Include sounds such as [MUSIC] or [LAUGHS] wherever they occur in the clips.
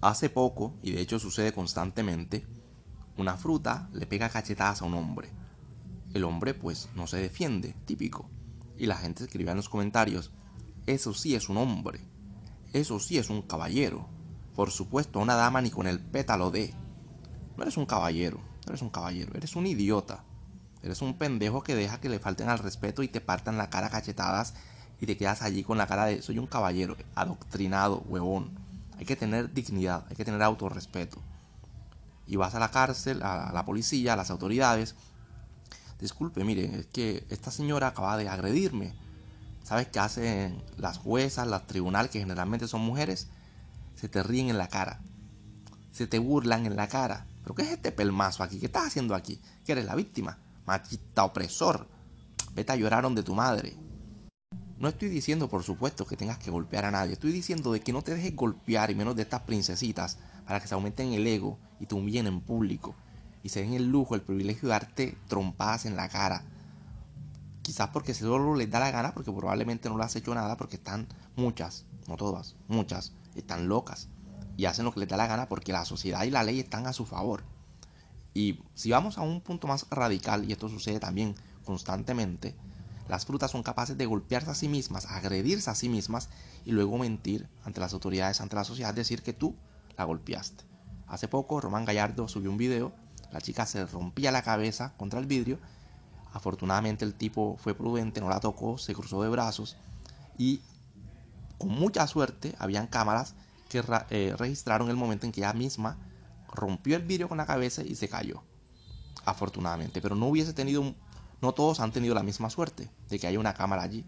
Hace poco, y de hecho sucede constantemente, una fruta le pega cachetadas a un hombre. El hombre pues no se defiende, típico. Y la gente escribía en los comentarios, eso sí es un hombre, eso sí es un caballero. Por supuesto, una dama ni con el pétalo de... No eres un caballero, no eres un caballero, eres un idiota. Eres un pendejo que deja que le falten al respeto y te partan la cara cachetadas y te quedas allí con la cara de soy un caballero, adoctrinado, huevón. Hay que tener dignidad, hay que tener autorrespeto. Y vas a la cárcel, a la policía, a las autoridades. Disculpe, mire, es que esta señora acaba de agredirme. ¿Sabes qué hacen las juezas, las tribunales, que generalmente son mujeres? Se te ríen en la cara. Se te burlan en la cara. ¿Pero qué es este pelmazo aquí? ¿Qué estás haciendo aquí? ¿Que eres la víctima? machista opresor. Vete a llorar donde tu madre. No estoy diciendo, por supuesto, que tengas que golpear a nadie. Estoy diciendo de que no te dejes golpear, y menos de estas princesitas, para que se aumenten el ego y te humillen en público. Y se den el lujo, el privilegio de darte trompadas en la cara. Quizás porque solo les da la gana, porque probablemente no le has hecho nada, porque están muchas, no todas, muchas, están locas. Y hacen lo que les da la gana porque la sociedad y la ley están a su favor. Y si vamos a un punto más radical, y esto sucede también constantemente, las frutas son capaces de golpearse a sí mismas, agredirse a sí mismas y luego mentir ante las autoridades, ante la sociedad, decir que tú la golpeaste. Hace poco Román Gallardo subió un video, la chica se rompía la cabeza contra el vidrio, afortunadamente el tipo fue prudente, no la tocó, se cruzó de brazos y con mucha suerte habían cámaras que eh, registraron el momento en que ella misma rompió el vidrio con la cabeza y se cayó. Afortunadamente, pero no hubiese tenido, no todos han tenido la misma suerte de que haya una cámara allí.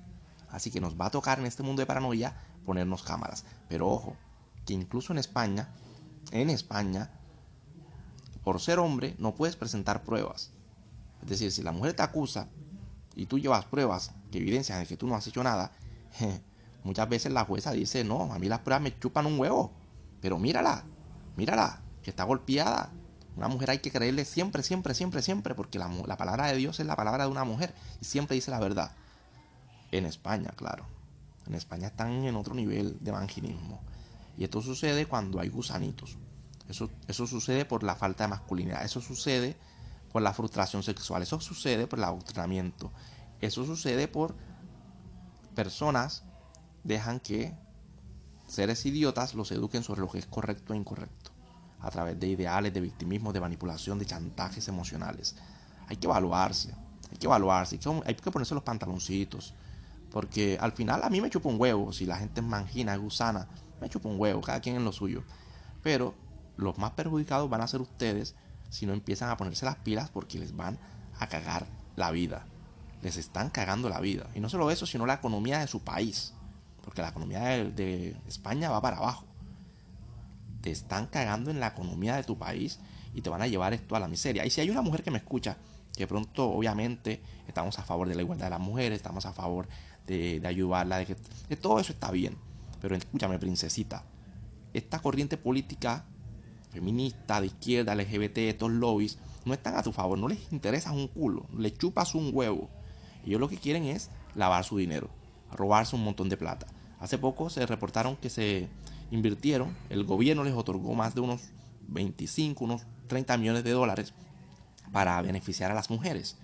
Así que nos va a tocar en este mundo de paranoia ponernos cámaras. Pero ojo, que incluso en España, en España, por ser hombre no puedes presentar pruebas. Es decir, si la mujer te acusa y tú llevas pruebas que evidencian que tú no has hecho nada, [LAUGHS] muchas veces la jueza dice, no, a mí las pruebas me chupan un huevo. Pero mírala, mírala, que está golpeada. Una mujer hay que creerle siempre, siempre, siempre, siempre, porque la, la, palabra de Dios es la palabra de una mujer y siempre dice la verdad. En España, claro. En España están en otro nivel de evangelismo. Y esto sucede cuando hay gusanitos. Eso, eso sucede por la falta de masculinidad. Eso sucede por la frustración sexual. Eso sucede por el adoctrinamiento. Eso sucede por personas dejan que seres idiotas los eduquen sobre lo que es correcto e incorrecto a través de ideales, de victimismo, de manipulación, de chantajes emocionales. Hay que evaluarse, hay que evaluarse, hay que ponerse los pantaloncitos. Porque al final a mí me chupa un huevo, si la gente es mangina, gusana, me chupa un huevo, cada quien en lo suyo. Pero los más perjudicados van a ser ustedes si no empiezan a ponerse las pilas porque les van a cagar la vida. Les están cagando la vida. Y no solo eso, sino la economía de su país. Porque la economía de España va para abajo te están cagando en la economía de tu país y te van a llevar esto a la miseria. Y si hay una mujer que me escucha, que pronto obviamente estamos a favor de la igualdad de las mujeres, estamos a favor de, ayudarla, de que todo eso está bien. Pero escúchame, princesita, esta corriente política feminista, de izquierda, LGBT, estos lobbies, no están a tu favor, no les interesa un culo, le chupas un huevo. Ellos lo que quieren es lavar su dinero, robarse un montón de plata. Hace poco se reportaron que se invirtieron, el gobierno les otorgó más de unos 25, unos 30 millones de dólares para beneficiar a las mujeres.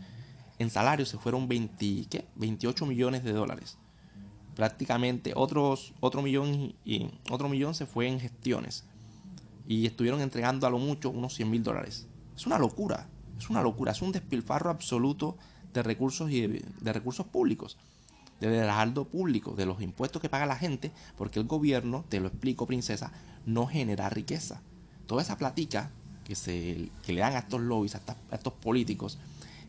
En salarios se fueron 20, ¿qué? 28 millones de dólares. Prácticamente otros, otro, millón y, otro millón se fue en gestiones. Y estuvieron entregando a lo mucho unos 100 mil dólares. Es una locura, es una locura, es un despilfarro absoluto de recursos y de recursos públicos del heraldo público, de los impuestos que paga la gente, porque el gobierno, te lo explico princesa, no genera riqueza. Toda esa platica que, se, que le dan a estos lobbies, a, estos políticos,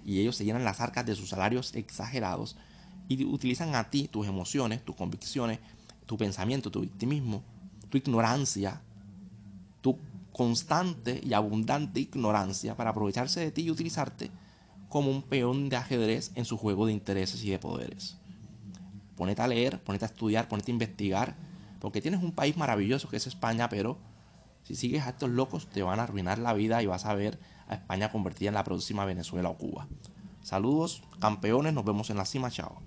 y ellos se llenan las arcas de sus salarios exagerados y utilizan a ti tus emociones, tus convicciones, tu pensamiento, tu victimismo, tu ignorancia, tu constante y abundante ignorancia para aprovecharse de ti y utilizarte como un peón de ajedrez en su juego de intereses y de poderes ponete a leer, ponete a estudiar, ponete a investigar, porque tienes un país maravilloso que es España, pero si sigues a estos locos te van a arruinar la vida y vas a ver a España convertida en la próxima Venezuela o Cuba. Saludos, campeones, nos vemos en la cima, chao.